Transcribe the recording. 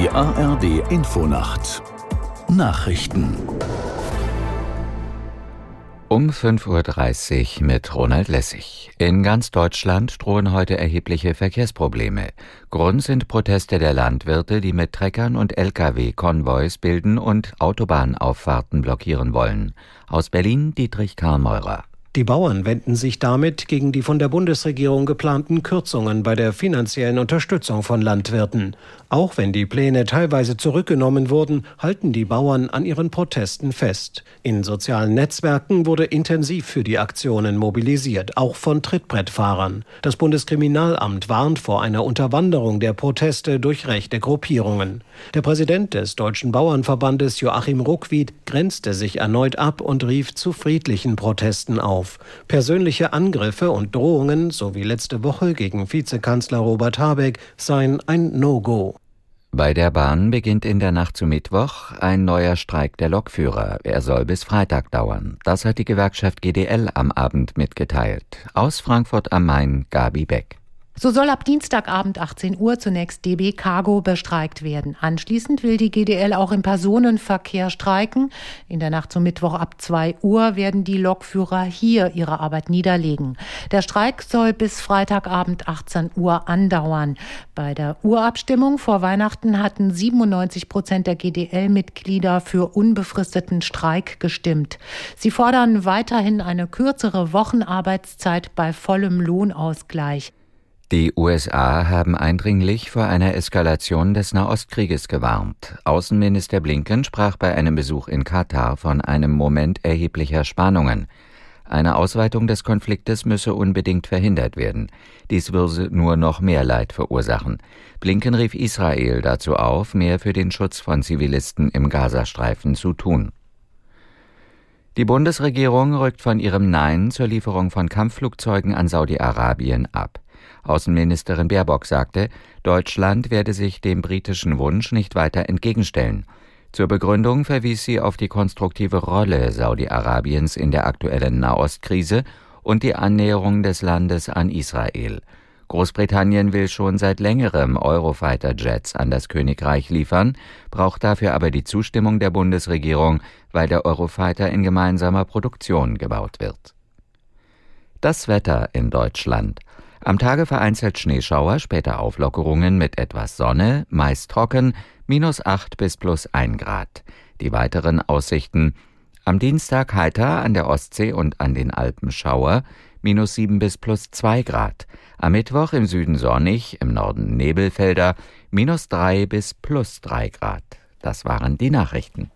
Die ARD Infonacht Nachrichten um 5.30 Uhr mit Ronald Lessig. In ganz Deutschland drohen heute erhebliche Verkehrsprobleme. Grund sind Proteste der Landwirte, die mit Treckern und Lkw Konvois bilden und Autobahnauffahrten blockieren wollen. Aus Berlin Dietrich Karlmeurer. Die Bauern wenden sich damit gegen die von der Bundesregierung geplanten Kürzungen bei der finanziellen Unterstützung von Landwirten. Auch wenn die Pläne teilweise zurückgenommen wurden, halten die Bauern an ihren Protesten fest. In sozialen Netzwerken wurde intensiv für die Aktionen mobilisiert, auch von Trittbrettfahrern. Das Bundeskriminalamt warnt vor einer Unterwanderung der Proteste durch rechte Gruppierungen. Der Präsident des Deutschen Bauernverbandes Joachim Ruckwied grenzte sich erneut ab und rief zu friedlichen Protesten auf auf. Persönliche Angriffe und Drohungen, so wie letzte Woche gegen Vizekanzler Robert Habeck, seien ein No-Go. Bei der Bahn beginnt in der Nacht zu Mittwoch ein neuer Streik der Lokführer. Er soll bis Freitag dauern. Das hat die Gewerkschaft GDL am Abend mitgeteilt. Aus Frankfurt am Main Gabi Beck. So soll ab Dienstagabend 18 Uhr zunächst DB Cargo bestreikt werden. Anschließend will die GDL auch im Personenverkehr streiken. In der Nacht zum Mittwoch ab 2 Uhr werden die Lokführer hier ihre Arbeit niederlegen. Der Streik soll bis Freitagabend 18 Uhr andauern. Bei der Urabstimmung vor Weihnachten hatten 97 Prozent der GDL-Mitglieder für unbefristeten Streik gestimmt. Sie fordern weiterhin eine kürzere Wochenarbeitszeit bei vollem Lohnausgleich. Die USA haben eindringlich vor einer Eskalation des Nahostkrieges gewarnt. Außenminister Blinken sprach bei einem Besuch in Katar von einem Moment erheblicher Spannungen. Eine Ausweitung des Konfliktes müsse unbedingt verhindert werden. Dies würde nur noch mehr Leid verursachen. Blinken rief Israel dazu auf, mehr für den Schutz von Zivilisten im Gazastreifen zu tun. Die Bundesregierung rückt von ihrem Nein zur Lieferung von Kampfflugzeugen an Saudi-Arabien ab. Außenministerin Baerbock sagte, Deutschland werde sich dem britischen Wunsch nicht weiter entgegenstellen. Zur Begründung verwies sie auf die konstruktive Rolle Saudi-Arabiens in der aktuellen Nahostkrise und die Annäherung des Landes an Israel. Großbritannien will schon seit längerem Eurofighter-Jets an das Königreich liefern, braucht dafür aber die Zustimmung der Bundesregierung, weil der Eurofighter in gemeinsamer Produktion gebaut wird. Das Wetter in Deutschland. Am Tage vereinzelt Schneeschauer, später Auflockerungen mit etwas Sonne, meist trocken, minus 8 bis plus 1 Grad. Die weiteren Aussichten am Dienstag heiter an der Ostsee und an den Alpen Schauer, minus 7 bis plus 2 Grad. Am Mittwoch im Süden sonnig, im Norden Nebelfelder, minus 3 bis plus 3 Grad. Das waren die Nachrichten.